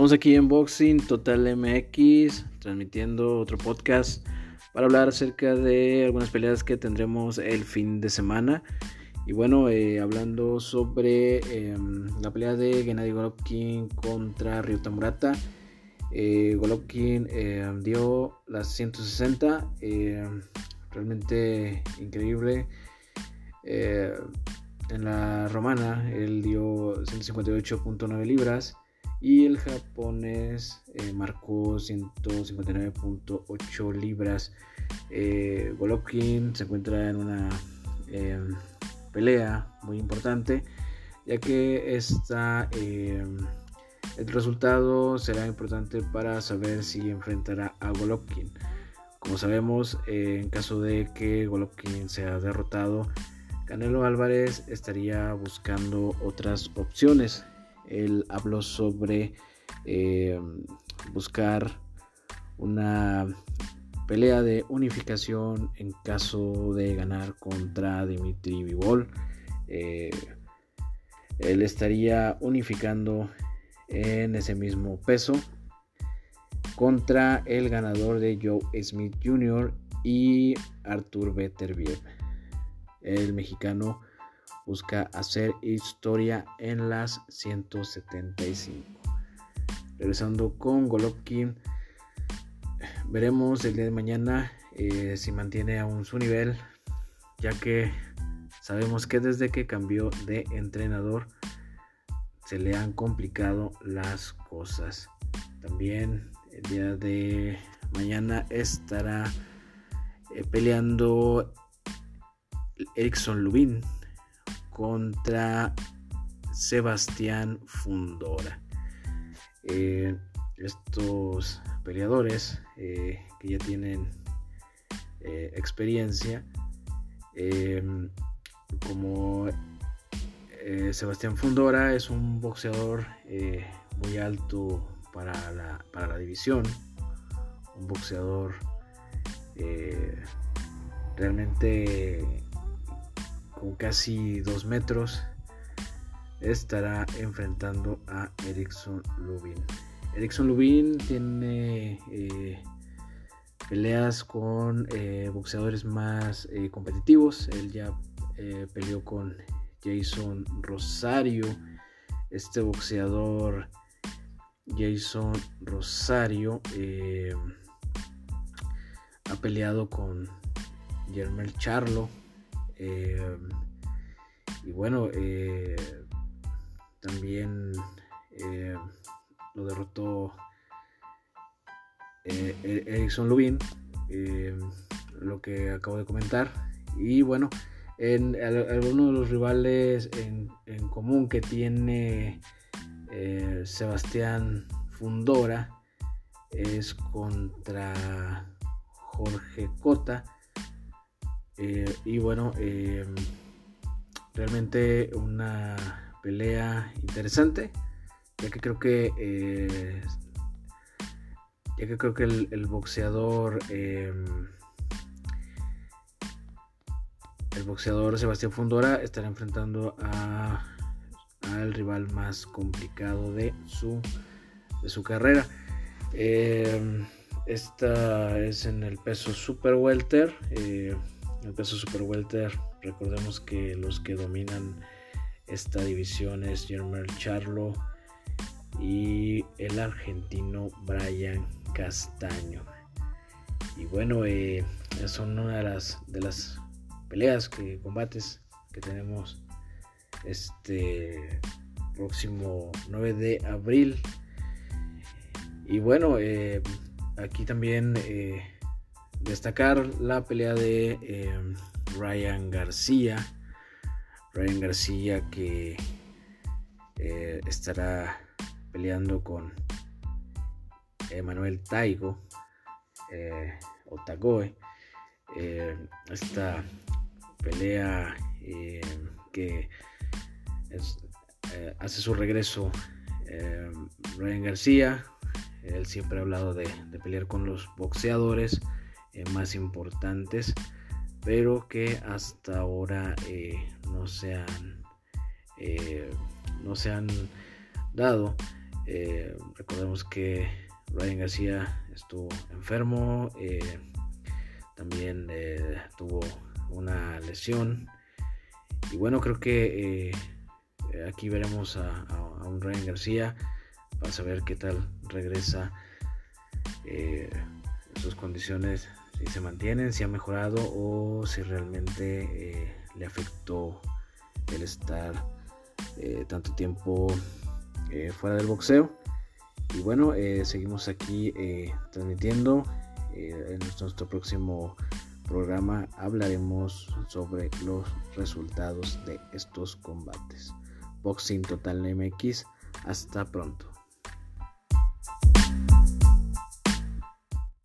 Estamos aquí en Boxing Total MX, transmitiendo otro podcast para hablar acerca de algunas peleas que tendremos el fin de semana. Y bueno, eh, hablando sobre em, la pelea de Gennady Golovkin contra Ryuta Murata. Eh, Golovkin em, dio las 160, em, realmente increíble. Eh, en la romana él dio 158.9 libras y el japonés eh, marcó 159.8 libras. Eh, Golovkin se encuentra en una em, pelea muy importante, ya que esta, em, el resultado será importante para saber si enfrentará a Golovkin. Como sabemos, en caso de que Golovkin sea derrotado, Canelo Álvarez estaría buscando otras opciones él habló sobre eh, buscar una pelea de unificación en caso de ganar contra Dimitri Vivol. Eh, él estaría unificando en ese mismo peso contra el ganador de Joe Smith Jr. y Arthur Beterbiev. El mexicano busca hacer historia en las 175. Regresando con Golovkin, veremos el día de mañana eh, si mantiene aún su nivel, ya que sabemos que desde que cambió de entrenador se le han complicado las cosas. También el día de mañana estará eh, peleando Erickson Lubin contra Sebastián Fundora. Eh, estos peleadores eh, que ya tienen eh, experiencia, como Sebastián Fundora es un boxeador muy alto para la, para la división, un boxeador realmente con casi 2 metros, estará enfrentando a Erickson Lubin. Erickson Lubin tiene eh, peleas con eh, boxeadores más eh, competitivos. Él ya peleó con Jason Rosario. Este boxeador Jason Rosario ha peleado con Germel Charlo eh, y bueno, eh, también eh, lo derrotó e-, Erickson Lubin, lo que acabo de comentar. Y bueno, en algunos de los rivales en común que tiene Sebastián Fundora es contra Jorge Cota eh, y bueno, eh, realmente una pelea interesante, ya que creo que eh, ya que creo que el, boxeador el boxeador Sebastián Fundora estará enfrentando a al rival más complicado de su de su carrera. esta es en el peso super welter. En el peso super welter, recordemos que los que dominan esta división es Germán Charlo y el argentino Brian Castaño. Y bueno, eh, son una de las, de las peleas que combates que tenemos este próximo 9 de abril. Y bueno, eh, aquí también eh, destacar la pelea de em, Ryan García. Ryan García que eh, estará peleando con Emanuel Taigo eh, o Tagoe. Eh, esta pelea que hace su regreso Ryan García. Él siempre ha hablado de pelear con los boxeadores eh, más importantes, pero que hasta ahora eh, no se han eh, no se han dado. recordemos que Ryan García estuvo enfermo, también tuvo una lesión y bueno creo que aquí veremos a, un Ryan García para saber qué tal regresa sus condiciones si se mantienen, si ha mejorado o si realmente eh, le afectó el estar eh, tanto tiempo eh, fuera del boxeo. Y bueno, seguimos aquí transmitiendo. en nuestro próximo programa hablaremos sobre los resultados de estos combates. Boxing Total MX. Hasta pronto.